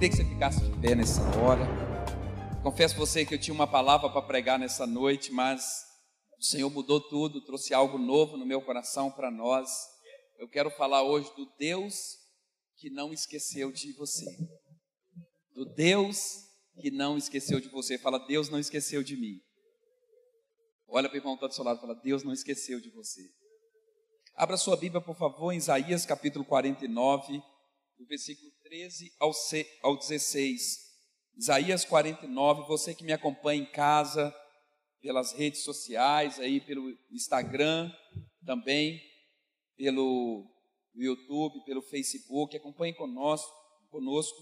queria que você ficasse de pé nessa hora. Confesso você que eu tinha uma palavra para pregar nessa noite, mas o Senhor mudou tudo, trouxe algo novo no meu coração para nós. Eu quero falar hoje do Deus que não esqueceu de você. Do Deus que não esqueceu de você. Fala, Deus não esqueceu de mim. Olha para o irmão que está do seu lado e fala, Deus não esqueceu de você. Abra sua Bíblia, por favor, em Isaías capítulo 49, do versículo 13 ao 16. Isaías 49, você que me acompanha em casa, pelas redes sociais, aí pelo Instagram, também pelo YouTube, pelo Facebook, acompanhe conosco, conosco.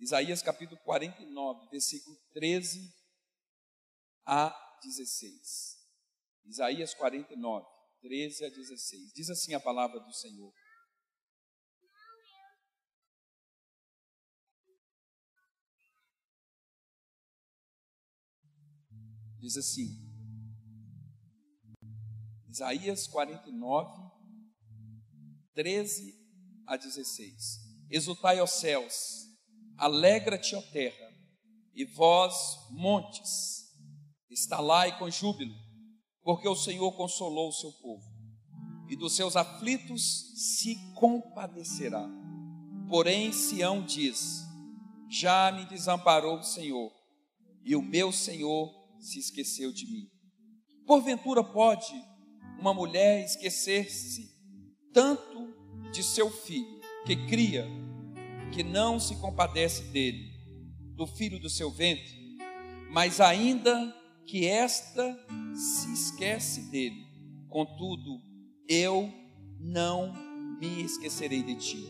Isaías capítulo 49, versículo 13 a 16. Isaías 49, 13 a 16. Diz assim a palavra do Senhor. Diz assim, Isaías 49, 13 a 16. Exultai, ó céus, alegra-te, ó terra, e vós, montes, estalai com júbilo porque o Senhor consolou o seu povo, e dos seus aflitos se compadecerá. Porém, Sião diz: Já me desamparou o Senhor, e o meu Senhor se esqueceu de mim. Porventura pode uma mulher esquecer-se tanto de seu filho, que cria, que não se compadece dele, do filho do seu ventre, mas ainda que esta se esquece dele. Contudo, eu não me esquecerei de ti.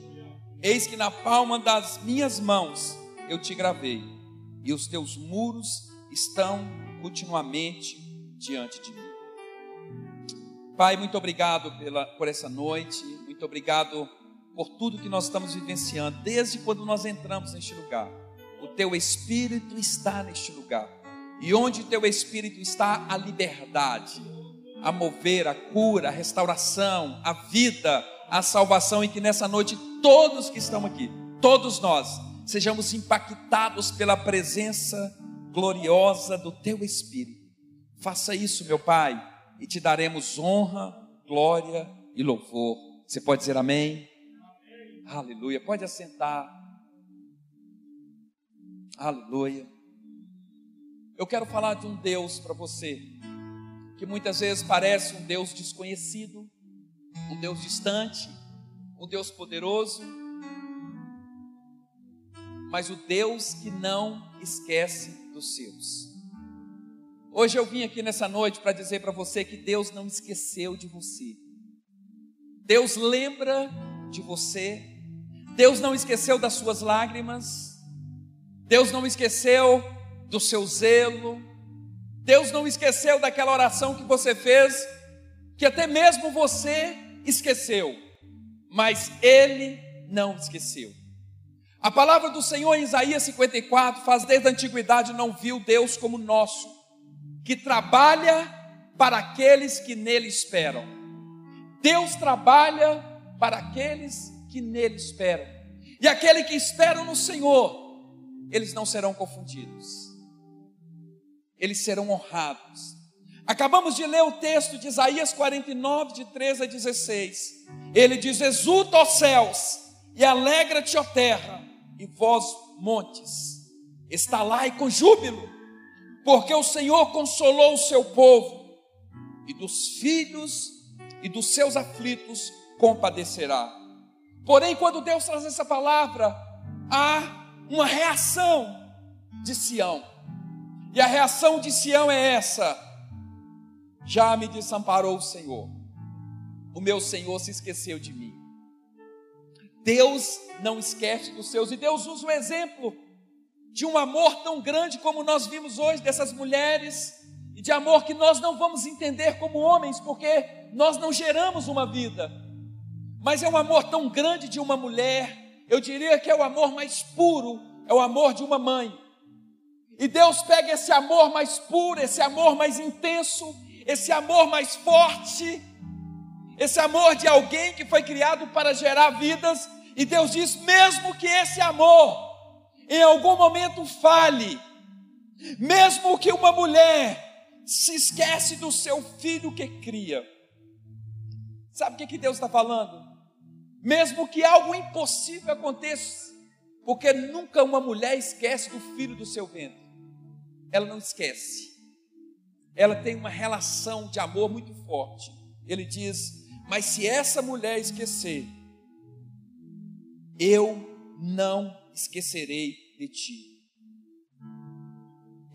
Eis que na palma das minhas mãos eu te gravei, e os teus muros estão continuamente diante de mim. Pai, muito obrigado pela, por essa noite, muito obrigado por tudo que nós estamos vivenciando, desde quando nós entramos neste lugar. O teu Espírito está neste lugar. E onde teu espírito está, a liberdade, a mover, a cura, a restauração, a vida, a salvação, e que nessa noite todos que estão aqui, todos nós, sejamos impactados pela presença gloriosa do teu espírito. Faça isso, meu Pai, e te daremos honra, glória e louvor. Você pode dizer amém? amém. Aleluia. Pode assentar. Aleluia. Eu quero falar de um Deus para você, que muitas vezes parece um Deus desconhecido, um Deus distante, um Deus poderoso, mas o Deus que não esquece dos seus. Hoje eu vim aqui nessa noite para dizer para você que Deus não esqueceu de você. Deus lembra de você. Deus não esqueceu das suas lágrimas. Deus não esqueceu do seu zelo. Deus não esqueceu daquela oração que você fez, que até mesmo você esqueceu, mas Ele não esqueceu. A palavra do Senhor em Isaías 54 faz desde a antiguidade não viu Deus como nosso, que trabalha para aqueles que nele esperam. Deus trabalha para aqueles que nele esperam. E aquele que esperam no Senhor, eles não serão confundidos eles serão honrados. Acabamos de ler o texto de Isaías 49, de 13 a 16. Ele diz: Exulta, ó céus, e alegra-te, ó terra, e vós, montes, estalai com júbilo, porque o Senhor consolou o seu povo, e dos filhos e dos seus aflitos compadecerá. Porém, quando Deus traz essa palavra, há uma reação de Sião. E a reação de Sião é essa: já me desamparou o Senhor, o meu Senhor se esqueceu de mim. Deus não esquece dos seus, e Deus usa o exemplo de um amor tão grande como nós vimos hoje dessas mulheres, e de amor que nós não vamos entender como homens, porque nós não geramos uma vida, mas é um amor tão grande de uma mulher, eu diria que é o amor mais puro, é o amor de uma mãe. E Deus pega esse amor mais puro, esse amor mais intenso, esse amor mais forte, esse amor de alguém que foi criado para gerar vidas, e Deus diz: mesmo que esse amor em algum momento fale, mesmo que uma mulher se esquece do seu filho que cria. Sabe o que, que Deus está falando? Mesmo que algo impossível aconteça, porque nunca uma mulher esquece do filho do seu ventre. Ela não esquece. Ela tem uma relação de amor muito forte. Ele diz: Mas se essa mulher esquecer, eu não esquecerei de ti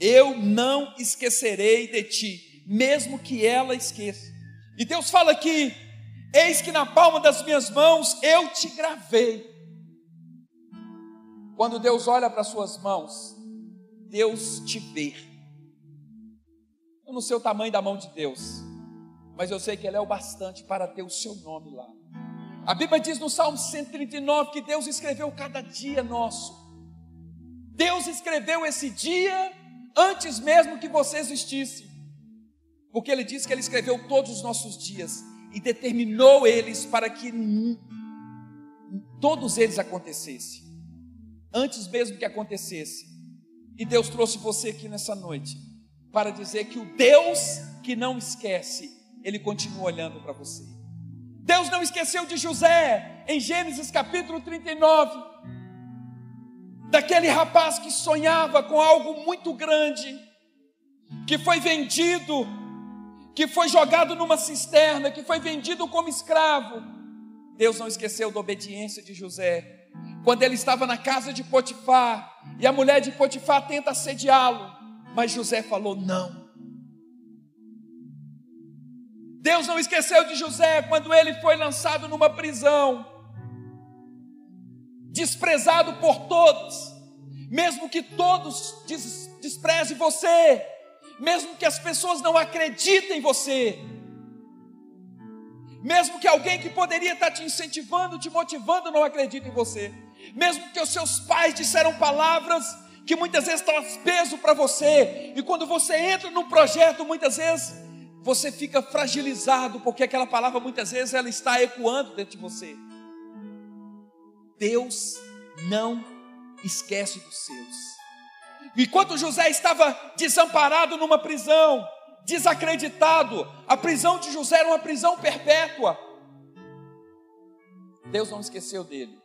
eu não esquecerei de ti, mesmo que ela esqueça. E Deus fala aqui: eis que na palma das minhas mãos eu te gravei. Quando Deus olha para as suas mãos, Deus te vê. Eu não sei o tamanho da mão de Deus, mas eu sei que ela é o bastante para ter o seu nome lá. A Bíblia diz no Salmo 139 que Deus escreveu cada dia nosso. Deus escreveu esse dia antes mesmo que você existisse. Porque ele disse que ele escreveu todos os nossos dias e determinou eles para que todos eles acontecessem. Antes mesmo que acontecesse. E Deus trouxe você aqui nessa noite para dizer que o Deus que não esquece, ele continua olhando para você. Deus não esqueceu de José em Gênesis capítulo 39 daquele rapaz que sonhava com algo muito grande, que foi vendido, que foi jogado numa cisterna, que foi vendido como escravo. Deus não esqueceu da obediência de José. Quando ele estava na casa de Potifar, e a mulher de Potifar tenta assediá-lo, mas José falou: não. Deus não esqueceu de José quando ele foi lançado numa prisão. Desprezado por todos, mesmo que todos des desprezem você, mesmo que as pessoas não acreditem em você, mesmo que alguém que poderia estar te incentivando, te motivando, não acredite em você, mesmo que os seus pais disseram palavras que muitas vezes traz peso para você, e quando você entra num projeto, muitas vezes você fica fragilizado, porque aquela palavra muitas vezes ela está ecoando dentro de você. Deus não esquece dos seus. Enquanto José estava desamparado numa prisão, desacreditado, a prisão de José era uma prisão perpétua. Deus não esqueceu dele.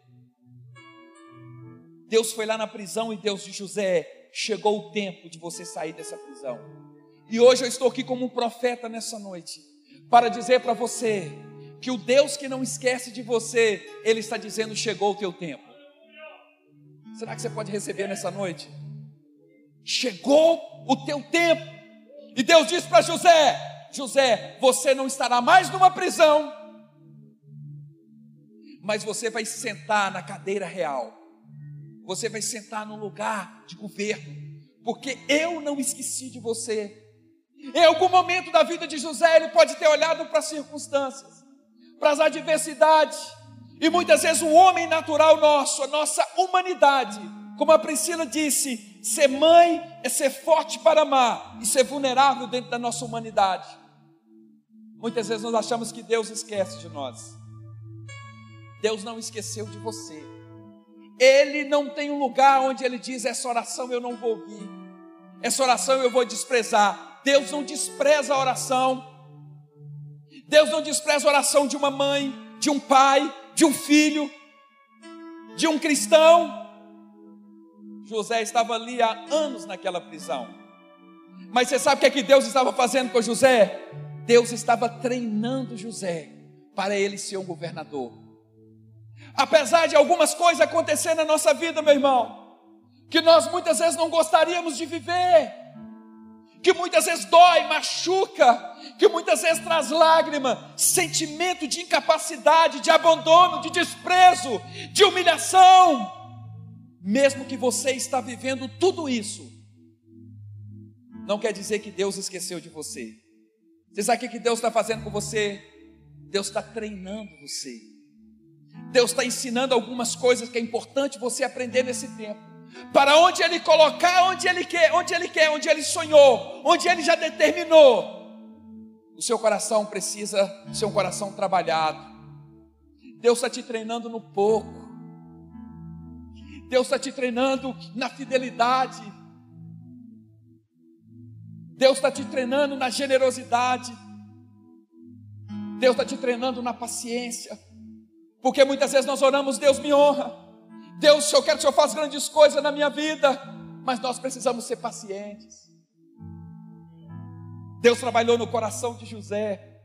Deus foi lá na prisão e Deus de José, chegou o tempo de você sair dessa prisão. E hoje eu estou aqui como um profeta nessa noite, para dizer para você que o Deus que não esquece de você, Ele está dizendo: chegou o teu tempo. Será que você pode receber nessa noite? Chegou o teu tempo. E Deus disse para José: José, você não estará mais numa prisão, mas você vai sentar na cadeira real. Você vai sentar no lugar de governo, porque eu não esqueci de você. Em algum momento da vida de José, ele pode ter olhado para as circunstâncias, para as adversidades. E muitas vezes o homem natural nosso, a nossa humanidade, como a Priscila disse, ser mãe é ser forte para amar e ser vulnerável dentro da nossa humanidade. Muitas vezes nós achamos que Deus esquece de nós. Deus não esqueceu de você. Ele não tem um lugar onde ele diz: essa oração eu não vou ouvir, essa oração eu vou desprezar. Deus não despreza a oração. Deus não despreza a oração de uma mãe, de um pai, de um filho, de um cristão. José estava ali há anos naquela prisão. Mas você sabe o que é que Deus estava fazendo com José? Deus estava treinando José para ele ser um governador. Apesar de algumas coisas acontecer na nossa vida, meu irmão, que nós muitas vezes não gostaríamos de viver, que muitas vezes dói, machuca, que muitas vezes traz lágrima, sentimento de incapacidade, de abandono, de desprezo, de humilhação. Mesmo que você está vivendo tudo isso, não quer dizer que Deus esqueceu de você. Você sabe o que Deus está fazendo com você? Deus está treinando você. Deus está ensinando algumas coisas que é importante você aprender nesse tempo para onde Ele colocar, onde Ele quer, onde Ele quer, onde Ele sonhou, onde Ele já determinou. O seu coração precisa ser um coração trabalhado. Deus está te treinando no pouco. Deus está te treinando na fidelidade. Deus está te treinando na generosidade. Deus está te treinando na paciência. Porque muitas vezes nós oramos, Deus me honra. Deus, eu quero que o Senhor faça grandes coisas na minha vida. Mas nós precisamos ser pacientes. Deus trabalhou no coração de José.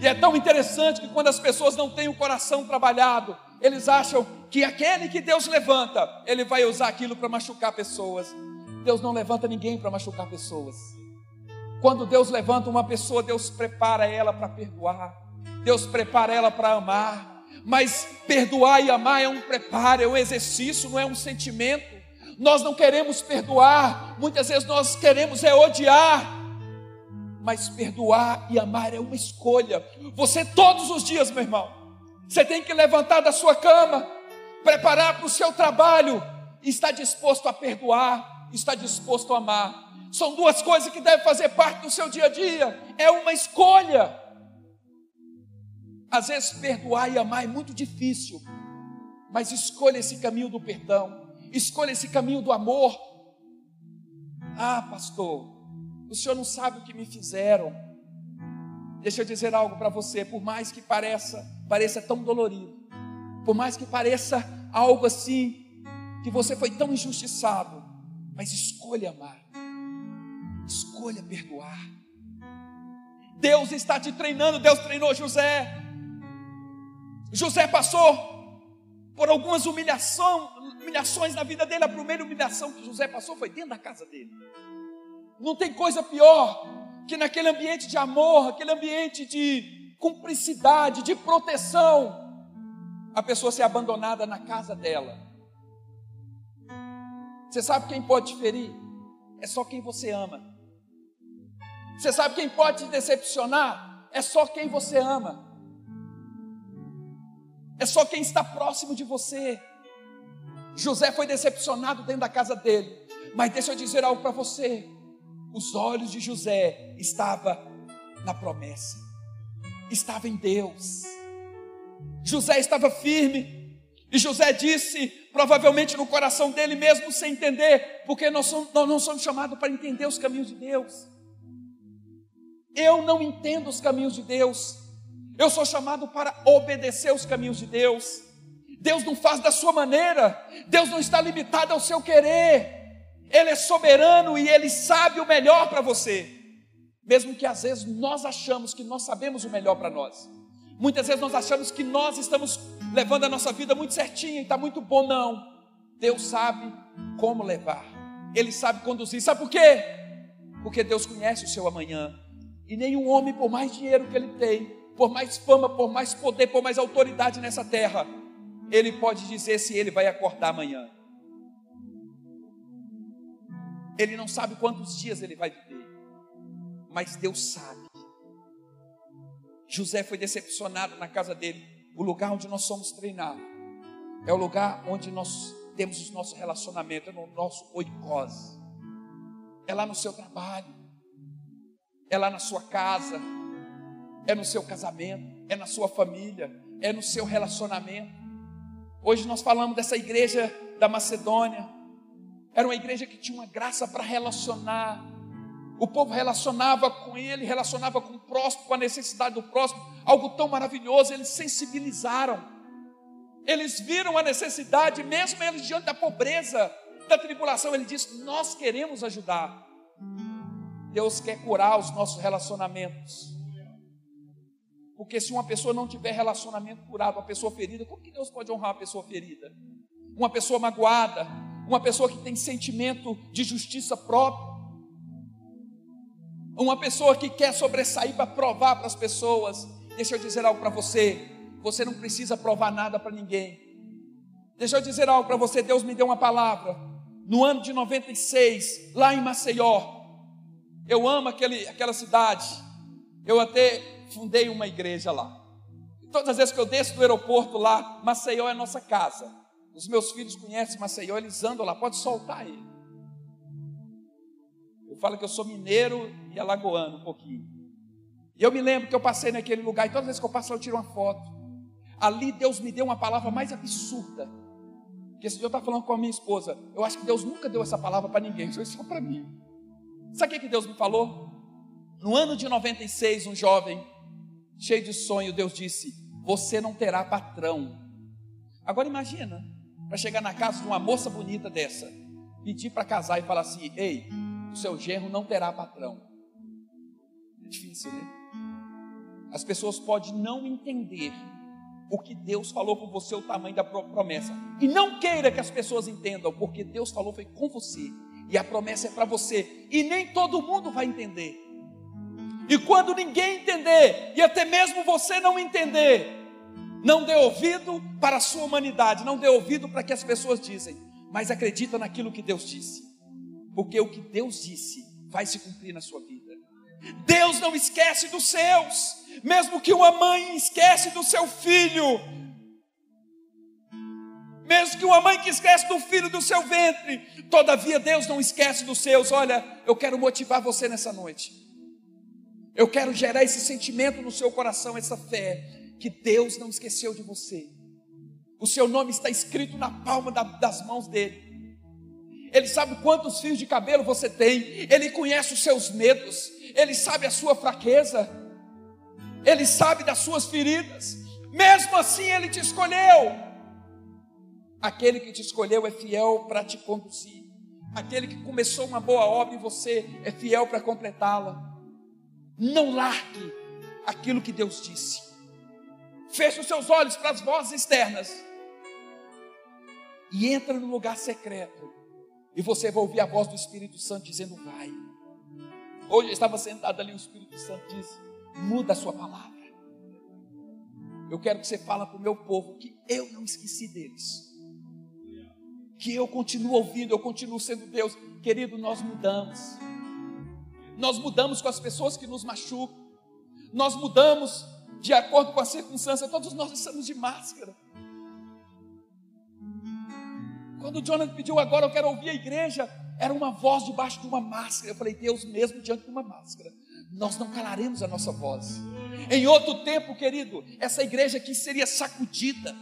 E é tão interessante que quando as pessoas não têm o coração trabalhado, eles acham que aquele que Deus levanta, ele vai usar aquilo para machucar pessoas. Deus não levanta ninguém para machucar pessoas. Quando Deus levanta uma pessoa, Deus prepara ela para perdoar, Deus prepara ela para amar. Mas perdoar e amar é um preparo, é um exercício, não é um sentimento. Nós não queremos perdoar, muitas vezes nós queremos é odiar mas perdoar e amar é uma escolha. Você todos os dias, meu irmão, você tem que levantar da sua cama, preparar para o seu trabalho, e estar disposto a perdoar, estar disposto a amar. São duas coisas que devem fazer parte do seu dia a dia. É uma escolha. Às vezes perdoar e amar é muito difícil, mas escolha esse caminho do perdão, escolha esse caminho do amor. Ah, pastor, o senhor não sabe o que me fizeram. Deixa eu dizer algo para você, por mais que pareça, pareça tão dolorido, por mais que pareça algo assim, que você foi tão injustiçado, mas escolha amar. Escolha perdoar. Deus está te treinando, Deus treinou José. José passou por algumas humilhações na vida dele. A primeira humilhação que José passou foi dentro da casa dele. Não tem coisa pior que naquele ambiente de amor, aquele ambiente de cumplicidade, de proteção, a pessoa ser abandonada na casa dela. Você sabe quem pode te ferir? É só quem você ama. Você sabe quem pode te decepcionar? É só quem você ama. É só quem está próximo de você. José foi decepcionado dentro da casa dele. Mas deixa eu dizer algo para você os olhos de José estavam na promessa, estava em Deus. José estava firme, e José disse, provavelmente no coração dele mesmo, sem entender, porque nós, somos, nós não somos chamados para entender os caminhos de Deus. Eu não entendo os caminhos de Deus, eu sou chamado para obedecer os caminhos de Deus. Deus não faz da sua maneira, Deus não está limitado ao seu querer. Ele é soberano e ele sabe o melhor para você. Mesmo que às vezes nós achamos que nós sabemos o melhor para nós. Muitas vezes nós achamos que nós estamos levando a nossa vida muito certinha e está muito bom, não. Deus sabe como levar, Ele sabe conduzir. Sabe por quê? Porque Deus conhece o seu amanhã. E nenhum homem, por mais dinheiro que ele tem, por mais fama, por mais poder, por mais autoridade nessa terra, ele pode dizer se ele vai acordar amanhã. Ele não sabe quantos dias ele vai viver, mas Deus sabe. José foi decepcionado na casa dele. O lugar onde nós somos treinados é o lugar onde nós temos os nossos relacionamentos, é no nosso oicose, é lá no seu trabalho, é lá na sua casa, é no seu casamento, é na sua família, é no seu relacionamento. Hoje nós falamos dessa igreja da Macedônia, era uma igreja que tinha uma graça para relacionar. O povo relacionava com ele, relacionava com o próximo, com a necessidade do próximo, algo tão maravilhoso. Eles sensibilizaram, eles viram a necessidade, mesmo eles diante da pobreza, da tribulação. Ele disse: Nós queremos ajudar. Deus quer curar os nossos relacionamentos. Porque se uma pessoa não tiver relacionamento curado, uma pessoa ferida, como que Deus pode honrar uma pessoa ferida? Uma pessoa magoada, uma pessoa que tem sentimento de justiça própria, uma pessoa que quer sobressair para provar para as pessoas. Deixa eu dizer algo para você: você não precisa provar nada para ninguém. Deixa eu dizer algo para você: Deus me deu uma palavra. No ano de 96, lá em Maceió, eu amo aquele, aquela cidade. Eu até fundei uma igreja lá. Todas as vezes que eu desço do aeroporto lá, Maceió é nossa casa. Os meus filhos conhecem Maceió, eles andam lá, pode soltar ele. Eu falo que eu sou mineiro e alagoano um pouquinho. E eu me lembro que eu passei naquele lugar, e toda vez que eu passo eu tiro uma foto. Ali Deus me deu uma palavra mais absurda. Que esse dia eu estava falando com a minha esposa. Eu acho que Deus nunca deu essa palavra para ninguém, foi só para mim. Sabe o que Deus me falou? No ano de 96, um jovem, cheio de sonho, Deus disse: Você não terá patrão. Agora imagina, para chegar na casa de uma moça bonita dessa, pedir para casar e falar assim: Ei, o seu genro não terá patrão. É difícil, né? As pessoas podem não entender o que Deus falou com você, o tamanho da promessa. E não queira que as pessoas entendam, porque Deus falou foi com você. E a promessa é para você. E nem todo mundo vai entender. E quando ninguém entender, e até mesmo você não entender, não dê ouvido para a sua humanidade, não dê ouvido para que as pessoas dizem, mas acredita naquilo que Deus disse. Porque o que Deus disse vai se cumprir na sua vida. Deus não esquece dos seus, mesmo que uma mãe esquece do seu filho, mesmo que uma mãe que esquece do filho do seu ventre, todavia Deus não esquece dos seus. Olha, eu quero motivar você nessa noite. Eu quero gerar esse sentimento no seu coração, essa fé, que Deus não esqueceu de você. O seu nome está escrito na palma da, das mãos dele. Ele sabe quantos fios de cabelo você tem, ele conhece os seus medos, ele sabe a sua fraqueza, ele sabe das suas feridas, mesmo assim ele te escolheu. Aquele que te escolheu é fiel para te conduzir, aquele que começou uma boa obra em você é fiel para completá-la. Não largue aquilo que Deus disse. Feche os seus olhos para as vozes externas e entra no lugar secreto. E você vai ouvir a voz do Espírito Santo dizendo: Vai. Hoje eu estava sentado ali, o Espírito Santo disse: Muda a sua palavra. Eu quero que você fale para o meu povo que eu não esqueci deles. Que eu continuo ouvindo, eu continuo sendo Deus. Querido, nós mudamos. Nós mudamos com as pessoas que nos machucam. Nós mudamos de acordo com a circunstância. Todos nós estamos de máscara. Quando o Jonathan pediu agora, eu quero ouvir a igreja, era uma voz debaixo de uma máscara. Eu falei, Deus, mesmo diante de uma máscara, nós não calaremos a nossa voz. Em outro tempo, querido, essa igreja aqui seria sacudida.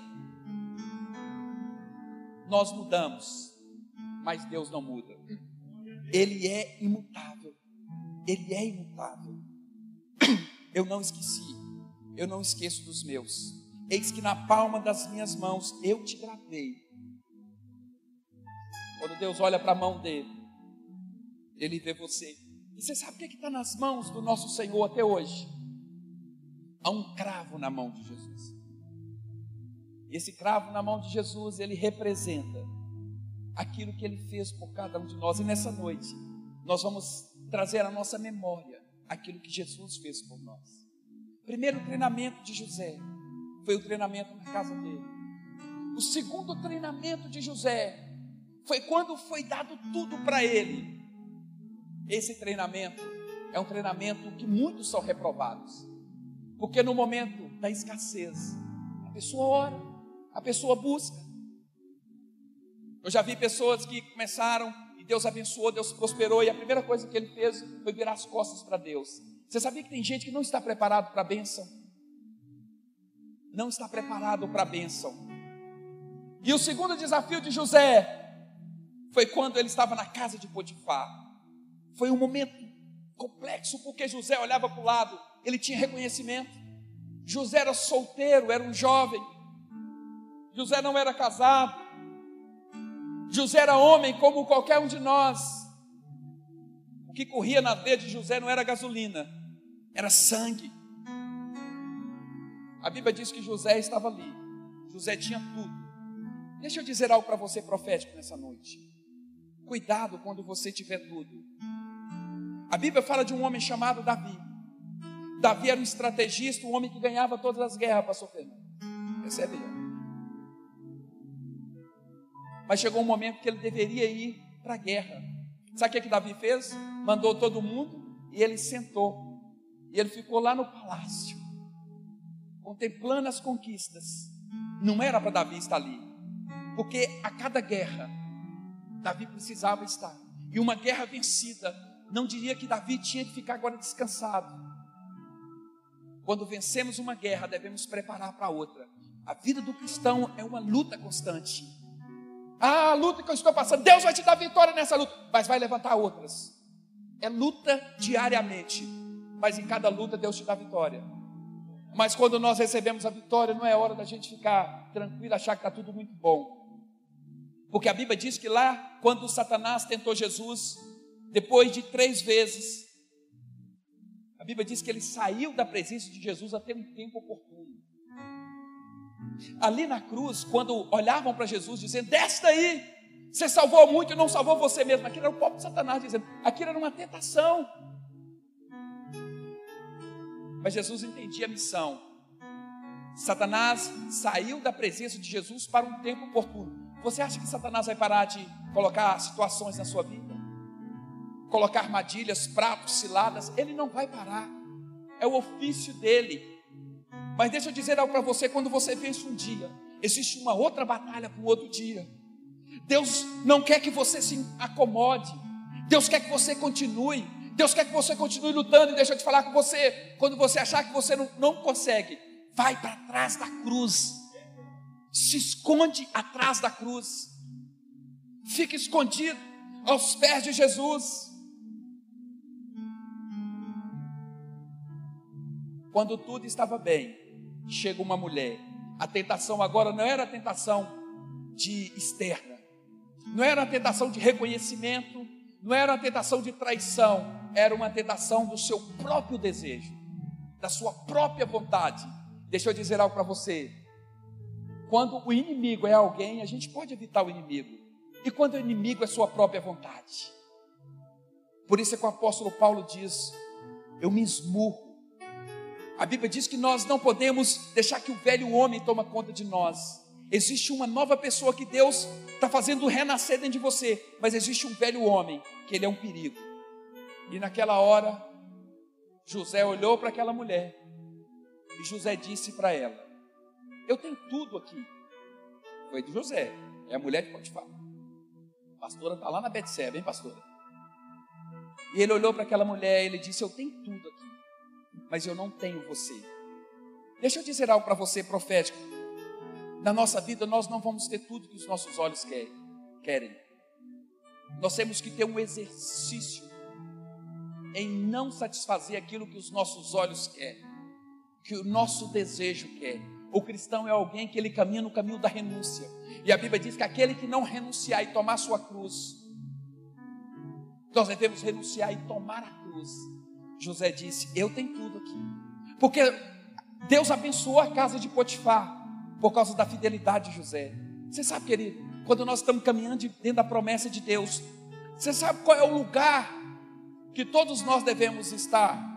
Nós mudamos, mas Deus não muda. Ele é imutável. Ele é imutável. Eu não esqueci, eu não esqueço dos meus. Eis que na palma das minhas mãos eu te gravei. Quando Deus olha para a mão dele, ele vê você. E você sabe o que é está nas mãos do nosso Senhor até hoje? Há um cravo na mão de Jesus. E esse cravo na mão de Jesus, ele representa aquilo que ele fez por cada um de nós. E nessa noite, nós vamos trazer à nossa memória aquilo que Jesus fez por nós. Primeiro treinamento de José foi o treinamento na casa dele. O segundo treinamento de José foi quando foi dado tudo para ele. Esse treinamento é um treinamento que muitos são reprovados, porque no momento da escassez, a pessoa ora, a pessoa busca. Eu já vi pessoas que começaram Deus abençoou, Deus prosperou, e a primeira coisa que ele fez foi virar as costas para Deus. Você sabia que tem gente que não está preparado para a bênção? Não está preparado para a bênção. E o segundo desafio de José foi quando ele estava na casa de Potifar. Foi um momento complexo, porque José olhava para o lado, ele tinha reconhecimento. José era solteiro, era um jovem. José não era casado. José era homem como qualquer um de nós. O que corria na veia de José não era gasolina, era sangue. A Bíblia diz que José estava ali. José tinha tudo. Deixa eu dizer algo para você profético nessa noite. Cuidado quando você tiver tudo. A Bíblia fala de um homem chamado Davi. Davi era um estrategista, um homem que ganhava todas as guerras, pastor Fernando. Percebe? Mas chegou um momento que ele deveria ir para a guerra. Sabe o que, que Davi fez? Mandou todo mundo e ele sentou. E ele ficou lá no palácio, contemplando as conquistas. Não era para Davi estar ali, porque a cada guerra, Davi precisava estar. E uma guerra vencida, não diria que Davi tinha que ficar agora descansado. Quando vencemos uma guerra, devemos preparar para outra. A vida do cristão é uma luta constante. Ah, a luta que eu estou passando, Deus vai te dar vitória nessa luta, mas vai levantar outras. É luta diariamente, mas em cada luta Deus te dá vitória. Mas quando nós recebemos a vitória, não é hora da gente ficar tranquilo, achar que está tudo muito bom. Porque a Bíblia diz que lá, quando Satanás tentou Jesus, depois de três vezes, a Bíblia diz que ele saiu da presença de Jesus até um tempo oportuno. Ali na cruz, quando olhavam para Jesus dizendo: Desce daí, você salvou muito e não salvou você mesmo. Aquilo era o próprio Satanás dizendo: Aquilo era uma tentação. Mas Jesus entendia a missão. Satanás saiu da presença de Jesus para um tempo oportuno. Você acha que Satanás vai parar de colocar situações na sua vida? Colocar armadilhas, pratos, ciladas? Ele não vai parar. É o ofício dele. Mas deixa eu dizer algo para você: quando você vence um dia, existe uma outra batalha para o outro dia. Deus não quer que você se acomode. Deus quer que você continue. Deus quer que você continue lutando. E deixa eu te falar com você: quando você achar que você não, não consegue, vai para trás da cruz. Se esconde atrás da cruz. Fica escondido aos pés de Jesus. Quando tudo estava bem, chega uma mulher. A tentação agora não era a tentação de externa, não era a tentação de reconhecimento, não era a tentação de traição, era uma tentação do seu próprio desejo, da sua própria vontade. Deixa eu dizer algo para você. Quando o inimigo é alguém, a gente pode evitar o inimigo. E quando o inimigo é sua própria vontade. Por isso é que o apóstolo Paulo diz: Eu me esmurro a Bíblia diz que nós não podemos deixar que o velho homem toma conta de nós. Existe uma nova pessoa que Deus está fazendo renascer dentro de você, mas existe um velho homem que ele é um perigo. E naquela hora, José olhou para aquela mulher e José disse para ela: Eu tenho tudo aqui. Foi de José, é a mulher de Potifar. A pastora está lá na Betseba, hein, pastora? E ele olhou para aquela mulher e ele disse: Eu tenho tudo aqui mas eu não tenho você. Deixa eu dizer algo para você profético. Na nossa vida, nós não vamos ter tudo que os nossos olhos querem. Nós temos que ter um exercício em não satisfazer aquilo que os nossos olhos querem, que o nosso desejo quer. O cristão é alguém que ele caminha no caminho da renúncia. E a Bíblia diz que aquele que não renunciar e tomar sua cruz, nós devemos renunciar e tomar a cruz José disse: Eu tenho tudo aqui. Porque Deus abençoou a casa de Potifar por causa da fidelidade de José. Você sabe, querido, quando nós estamos caminhando dentro da promessa de Deus, você sabe qual é o lugar que todos nós devemos estar?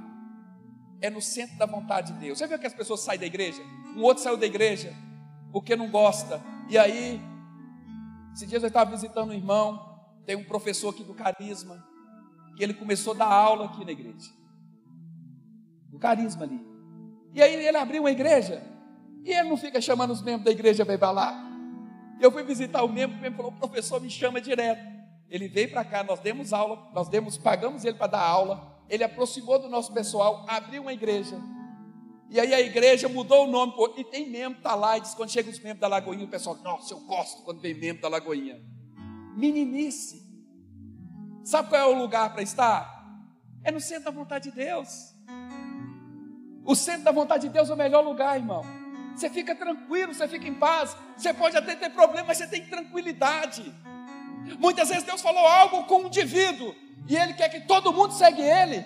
É no centro da vontade de Deus. Você viu que as pessoas saem da igreja? Um outro saiu da igreja porque não gosta. E aí, esses dias eu estava visitando um irmão, tem um professor aqui do Carisma, que ele começou a dar aula aqui na igreja o carisma ali. E aí ele abriu uma igreja, e ele não fica chamando os membros da igreja para ir para lá. Eu fui visitar o membro, o membro falou, o professor me chama direto. Ele veio para cá, nós demos aula, nós demos, pagamos ele para dar aula, ele aproximou do nosso pessoal, abriu uma igreja. E aí a igreja mudou o nome, e tem membro, está lá, e diz, quando chega os membros da Lagoinha, o pessoal, nossa, eu gosto quando vem membro da Lagoinha. Meninice. Sabe qual é o lugar para estar? É no centro da vontade de Deus. O centro da vontade de Deus é o melhor lugar, irmão. Você fica tranquilo, você fica em paz. Você pode até ter problemas, mas você tem tranquilidade. Muitas vezes Deus falou algo com um indivíduo e ele quer que todo mundo segue ele.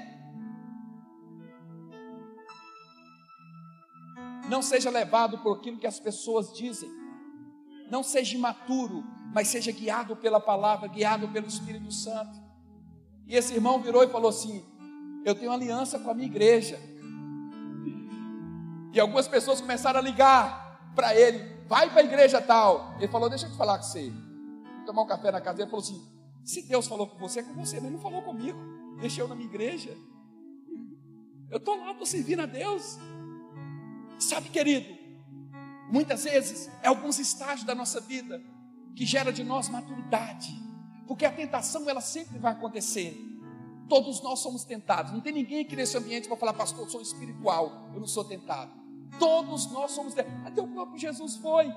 Não seja levado por aquilo que as pessoas dizem. Não seja imaturo, mas seja guiado pela palavra, guiado pelo Espírito Santo. E esse irmão virou e falou assim: Eu tenho aliança com a minha igreja. E algumas pessoas começaram a ligar para ele: vai para a igreja tal. Ele falou: deixa eu te falar com você. Vou tomar um café na casa dele. Ele falou assim: se Deus falou com você, é com você, mas ele não falou comigo. Deixa eu na minha igreja. Eu estou lá para servir a Deus. Sabe, querido, muitas vezes é alguns estágios da nossa vida que gera de nós maturidade, porque a tentação ela sempre vai acontecer. Todos nós somos tentados. Não tem ninguém aqui nesse ambiente para falar, pastor, eu sou espiritual, eu não sou tentado. Todos nós somos. Até o próprio Jesus foi.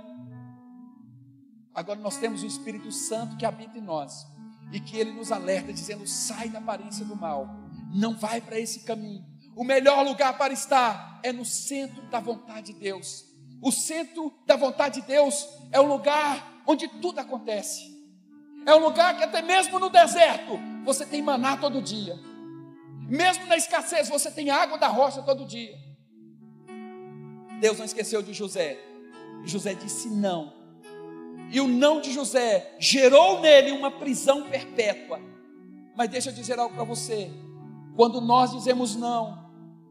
Agora nós temos o Espírito Santo que habita em nós e que ele nos alerta, dizendo: sai da aparência do mal, não vai para esse caminho. O melhor lugar para estar é no centro da vontade de Deus. O centro da vontade de Deus é o lugar onde tudo acontece. É um lugar que até mesmo no deserto você tem maná todo dia. Mesmo na escassez você tem água da rocha todo dia. Deus não esqueceu de José. José disse não. E o não de José gerou nele uma prisão perpétua. Mas deixa eu dizer algo para você. Quando nós dizemos não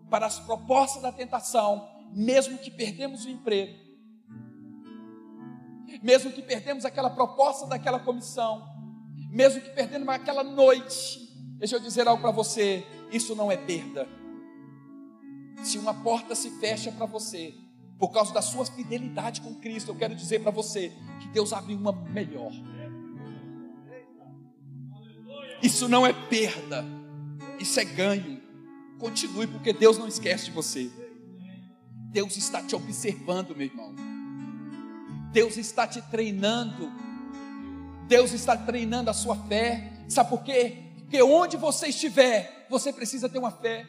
para as propostas da tentação, mesmo que perdemos o emprego, mesmo que perdemos aquela proposta daquela comissão, mesmo que perdemos aquela noite, deixa eu dizer algo para você: isso não é perda. Se uma porta se fecha para você, por causa da sua fidelidade com Cristo, eu quero dizer para você que Deus abre uma melhor. Isso não é perda, isso é ganho. Continue, porque Deus não esquece de você. Deus está te observando, meu irmão. Deus está te treinando. Deus está treinando a sua fé. Sabe por quê? Porque onde você estiver, você precisa ter uma fé.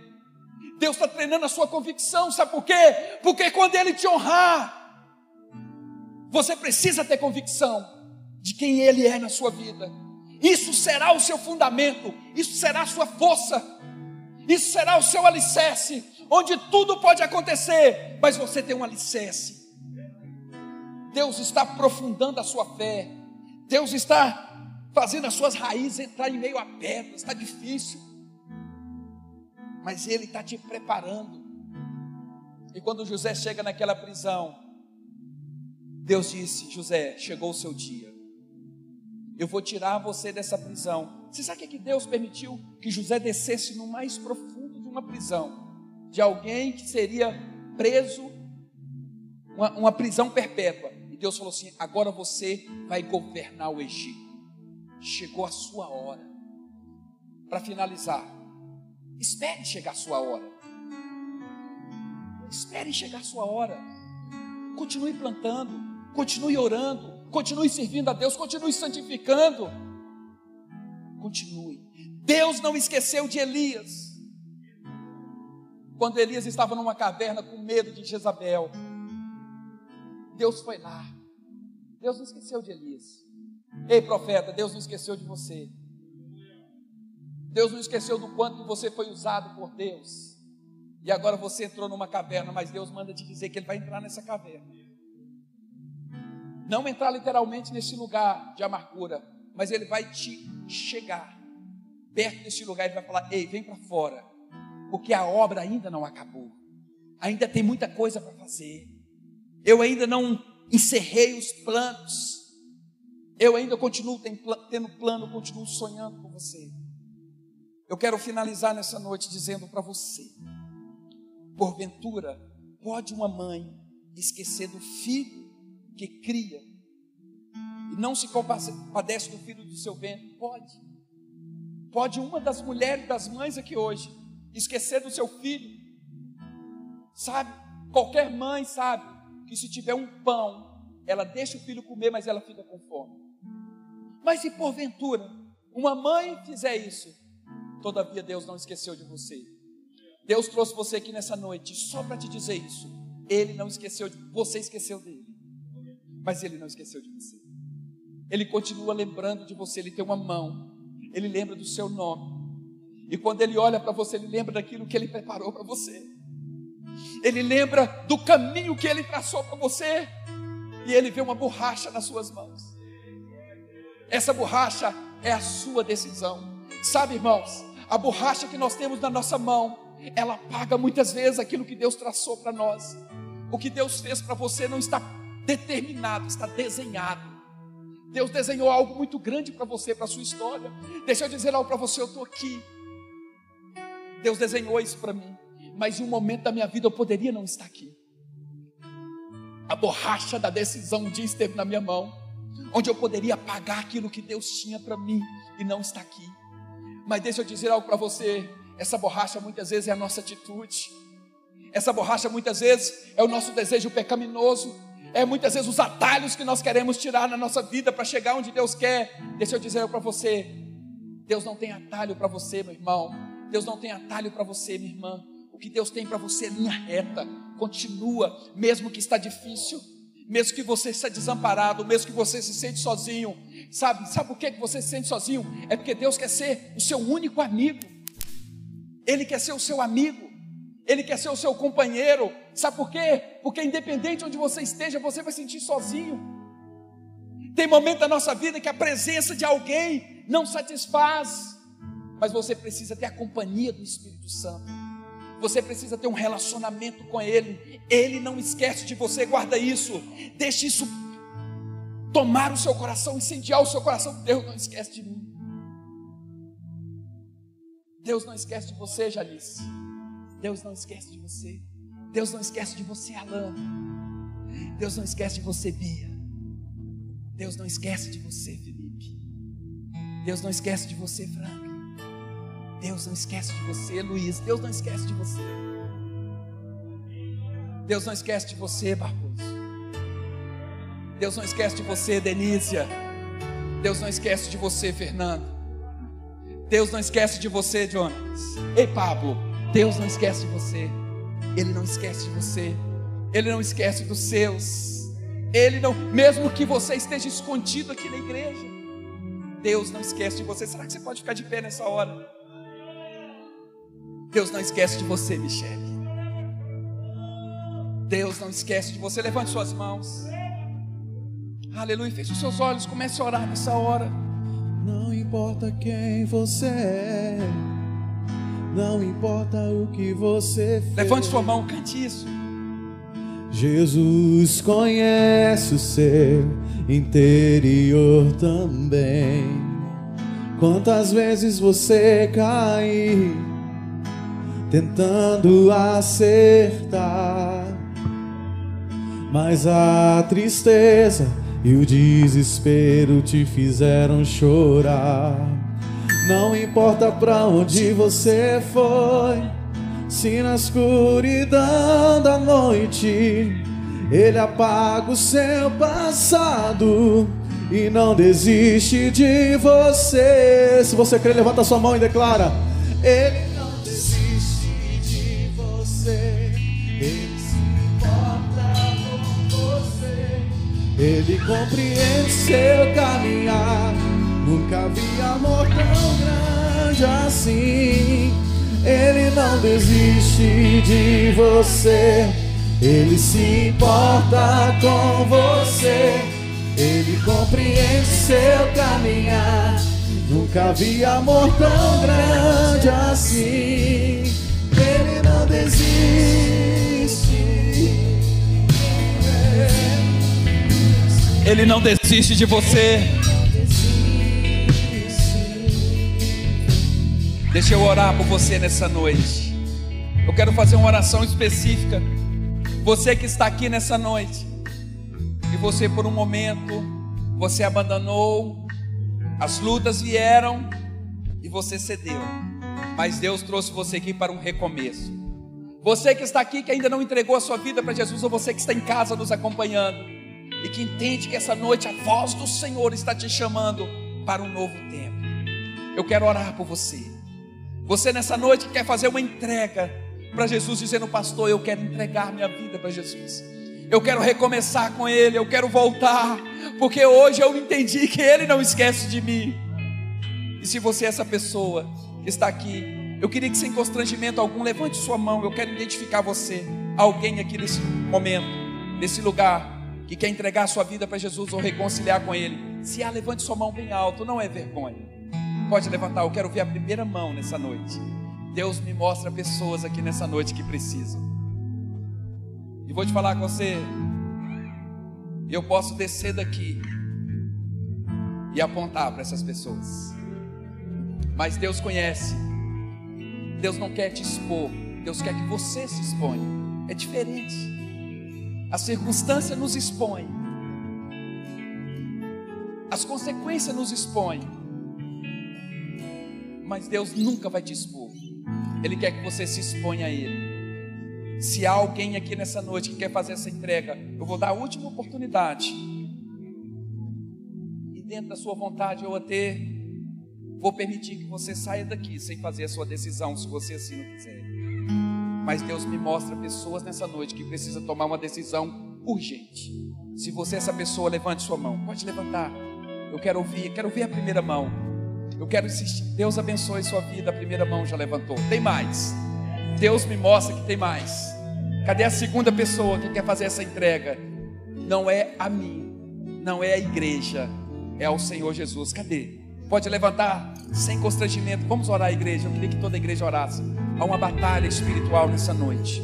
Deus está treinando a sua convicção, sabe por quê? Porque quando Ele te honrar, você precisa ter convicção de quem Ele é na sua vida. Isso será o seu fundamento, isso será a sua força, isso será o seu alicerce, onde tudo pode acontecer, mas você tem um alicerce. Deus está aprofundando a sua fé, Deus está fazendo as suas raízes entrar em meio a pedras, está difícil mas Ele está te preparando. E quando José chega naquela prisão, Deus disse: José, chegou o seu dia. Eu vou tirar você dessa prisão. Você sabe o que Deus permitiu? Que José descesse no mais profundo de uma prisão, de alguém que seria preso, uma, uma prisão perpétua. E Deus falou assim: agora você vai governar o Egito. Chegou a sua hora. Para finalizar, Espere chegar a sua hora. Espere chegar a sua hora. Continue plantando, continue orando, continue servindo a Deus, continue santificando. Continue. Deus não esqueceu de Elias. Quando Elias estava numa caverna com medo de Jezabel, Deus foi lá. Deus não esqueceu de Elias. Ei, profeta, Deus não esqueceu de você. Deus não esqueceu do quanto você foi usado por Deus. E agora você entrou numa caverna, mas Deus manda te dizer que Ele vai entrar nessa caverna. Não entrar literalmente nesse lugar de amargura, mas Ele vai te chegar perto desse lugar e vai falar: Ei, vem para fora, porque a obra ainda não acabou, ainda tem muita coisa para fazer. Eu ainda não encerrei os planos, eu ainda continuo tendo plano, continuo sonhando com você. Eu quero finalizar nessa noite dizendo para você: porventura, pode uma mãe esquecer do filho que cria e não se compadece do filho do seu ventre? Pode. Pode uma das mulheres, das mães aqui hoje, esquecer do seu filho? Sabe? Qualquer mãe sabe que se tiver um pão, ela deixa o filho comer, mas ela fica com fome. Mas se porventura uma mãe fizer isso, Todavia, Deus não esqueceu de você. Deus trouxe você aqui nessa noite só para te dizer isso. Ele não esqueceu de você, esqueceu dele, mas ele não esqueceu de você. Ele continua lembrando de você. Ele tem uma mão, ele lembra do seu nome. E quando ele olha para você, ele lembra daquilo que ele preparou para você. Ele lembra do caminho que ele traçou para você. E ele vê uma borracha nas suas mãos. Essa borracha é a sua decisão. Sabe, irmãos, a borracha que nós temos na nossa mão, ela paga muitas vezes aquilo que Deus traçou para nós. O que Deus fez para você não está determinado, está desenhado. Deus desenhou algo muito grande para você, para a sua história. Deixa eu dizer algo para você, eu estou aqui. Deus desenhou isso para mim, mas em um momento da minha vida eu poderia não estar aqui. A borracha da decisão um dia esteve na minha mão, onde eu poderia pagar aquilo que Deus tinha para mim e não está aqui. Mas deixa eu dizer algo para você: essa borracha muitas vezes é a nossa atitude, essa borracha muitas vezes é o nosso desejo pecaminoso, É muitas vezes os atalhos que nós queremos tirar na nossa vida para chegar onde Deus quer. Deixa eu dizer para você: Deus não tem atalho para você, meu irmão. Deus não tem atalho para você, minha irmã. O que Deus tem para você é linha reta. Continua, mesmo que está difícil, mesmo que você esteja desamparado, mesmo que você se sente sozinho. Sabe, sabe por que você se sente sozinho? É porque Deus quer ser o seu único amigo. Ele quer ser o seu amigo. Ele quer ser o seu companheiro. Sabe por quê? Porque independente onde você esteja, você vai sentir sozinho. Tem momento da nossa vida que a presença de alguém não satisfaz, mas você precisa ter a companhia do Espírito Santo. Você precisa ter um relacionamento com Ele. Ele não esquece de você, guarda isso. Deixe isso tomar o seu coração, incendiar o seu coração. Deus não esquece de mim. Deus não esquece de você, Jalice. Deus não esquece de você. Deus não esquece de você, Alan. Deus não esquece de você, Bia. Deus não esquece de você, Felipe. Deus não esquece de você, Frank. Deus não esquece de você, Luiz. Deus não esquece de você. Deus não esquece de você, Barboso. Deus não esquece de você, Denícia. Deus não esquece de você, Fernando. Deus não esquece de você, Jonas. Ei, Pablo. Deus não esquece de você. Ele não esquece de você. Ele não esquece dos seus. Ele não, mesmo que você esteja escondido aqui na igreja, Deus não esquece de você. Será que você pode ficar de pé nessa hora? Deus não esquece de você, Michele. Deus não esquece de você. Levante suas mãos. Aleluia. Feche os seus olhos. Comece a orar nessa hora. Não importa quem você é. Não importa o que você fez. Levante sua mão, cante isso. Jesus conhece o seu interior também. Quantas vezes você caiu tentando acertar, mas a tristeza e o desespero te fizeram chorar. Não importa pra onde você foi, se na escuridão da noite ele apaga o seu passado e não desiste de você. Se você crê, levanta sua mão e declara: Ele Ele se importa com você. Ele compreende seu caminhar. Nunca vi amor tão grande assim. Ele não desiste de você. Ele se importa com você. Ele compreende seu caminhar. Nunca vi amor tão grande assim. Ele não desiste. Ele não desiste de você. Deixa eu orar por você nessa noite. Eu quero fazer uma oração específica. Você que está aqui nessa noite, e você por um momento, você abandonou, as lutas vieram e você cedeu, mas Deus trouxe você aqui para um recomeço. Você que está aqui, que ainda não entregou a sua vida para Jesus, ou você que está em casa nos acompanhando, e que entende que essa noite a voz do Senhor está te chamando para um novo tempo. Eu quero orar por você. Você nessa noite quer fazer uma entrega para Jesus, dizendo, pastor, eu quero entregar minha vida para Jesus. Eu quero recomeçar com Ele, eu quero voltar, porque hoje eu entendi que Ele não esquece de mim. E se você é essa pessoa que está aqui, eu queria que sem constrangimento algum, levante sua mão, eu quero identificar você, alguém aqui nesse momento, nesse lugar, que quer entregar sua vida para Jesus ou reconciliar com Ele. Se há, levante sua mão bem alto, não é vergonha. Pode levantar, eu quero ver a primeira mão nessa noite. Deus me mostra pessoas aqui nessa noite que precisam. E vou te falar com você. Eu posso descer daqui e apontar para essas pessoas. Mas Deus conhece. Deus não quer te expor. Deus quer que você se exponha. É diferente. A circunstância nos expõe. As consequências nos expõem mas Deus nunca vai te expor. Ele quer que você se exponha a Ele. Se há alguém aqui nessa noite que quer fazer essa entrega, eu vou dar a última oportunidade. E dentro da sua vontade, eu até vou permitir que você saia daqui sem fazer a sua decisão, se você assim não quiser. Mas Deus me mostra pessoas nessa noite que precisam tomar uma decisão urgente. Se você é essa pessoa, levante sua mão. Pode levantar. Eu quero ouvir, quero ouvir a primeira mão. Eu quero insistir. Deus abençoe sua vida. A primeira mão já levantou. Tem mais. Deus me mostra que tem mais. Cadê a segunda pessoa que quer fazer essa entrega? Não é a mim, não é a igreja, é ao Senhor Jesus. Cadê? Pode levantar sem constrangimento. Vamos orar, igreja. Eu queria que toda a igreja orasse. Há uma batalha espiritual nessa noite.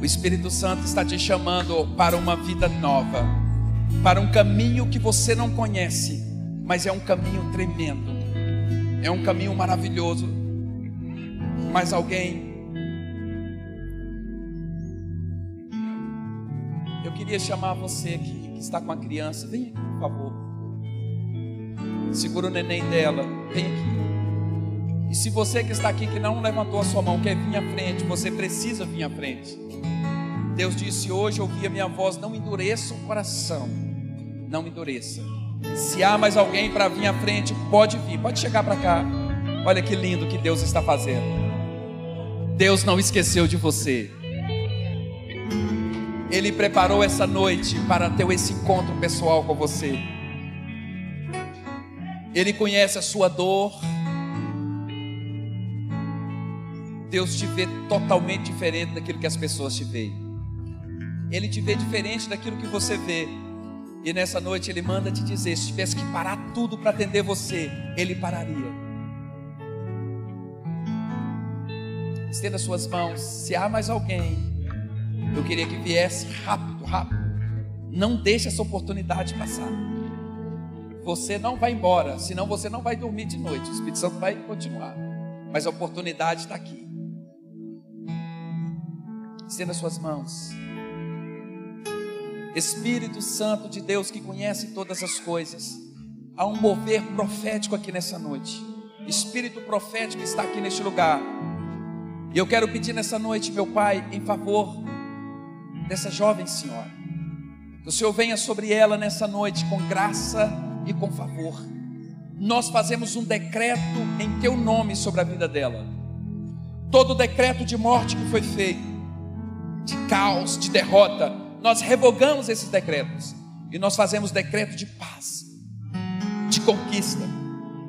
O Espírito Santo está te chamando para uma vida nova, para um caminho que você não conhece, mas é um caminho tremendo, é um caminho maravilhoso. Mas alguém, queria chamar você que, que está com a criança, vem aqui, por favor. Segura o neném dela, vem aqui. E se você que está aqui que não levantou a sua mão, quer vir à frente, você precisa vir à frente. Deus disse hoje, ouvi a minha voz, não endureça o coração. Não endureça. Se há mais alguém para vir à frente, pode vir, pode chegar para cá. Olha que lindo que Deus está fazendo. Deus não esqueceu de você. Ele preparou essa noite para ter esse encontro pessoal com você. Ele conhece a sua dor. Deus te vê totalmente diferente daquilo que as pessoas te veem. Ele te vê diferente daquilo que você vê. E nessa noite ele manda te dizer: se tivesse que parar tudo para atender você, ele pararia. Estenda suas mãos. Se há mais alguém, eu queria que viesse rápido, rápido. Não deixe essa oportunidade passar. Você não vai embora, senão você não vai dormir de noite. O Espírito Santo vai continuar. Mas a oportunidade está aqui. Estenda suas mãos. Espírito Santo de Deus que conhece todas as coisas, há um mover profético aqui nessa noite. Espírito profético está aqui neste lugar. E eu quero pedir nessa noite, meu Pai, em favor dessa jovem senhora, que o Senhor venha sobre ela nessa noite com graça e com favor. Nós fazemos um decreto em teu nome sobre a vida dela. Todo decreto de morte que foi feito, de caos, de derrota, nós revogamos esses decretos e nós fazemos decreto de paz, de conquista.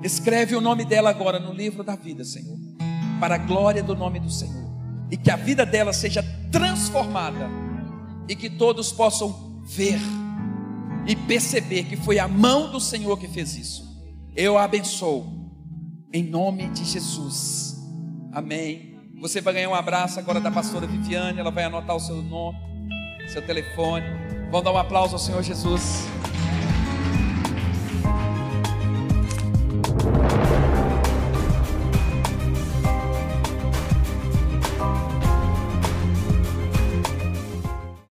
Escreve o nome dela agora no livro da vida, Senhor, para a glória do nome do Senhor, e que a vida dela seja transformada e que todos possam ver e perceber que foi a mão do Senhor que fez isso. Eu a abençoo em nome de Jesus. Amém. Você vai ganhar um abraço agora da pastora Viviane, ela vai anotar o seu nome seu telefone. Vamos dar um aplauso ao Senhor Jesus.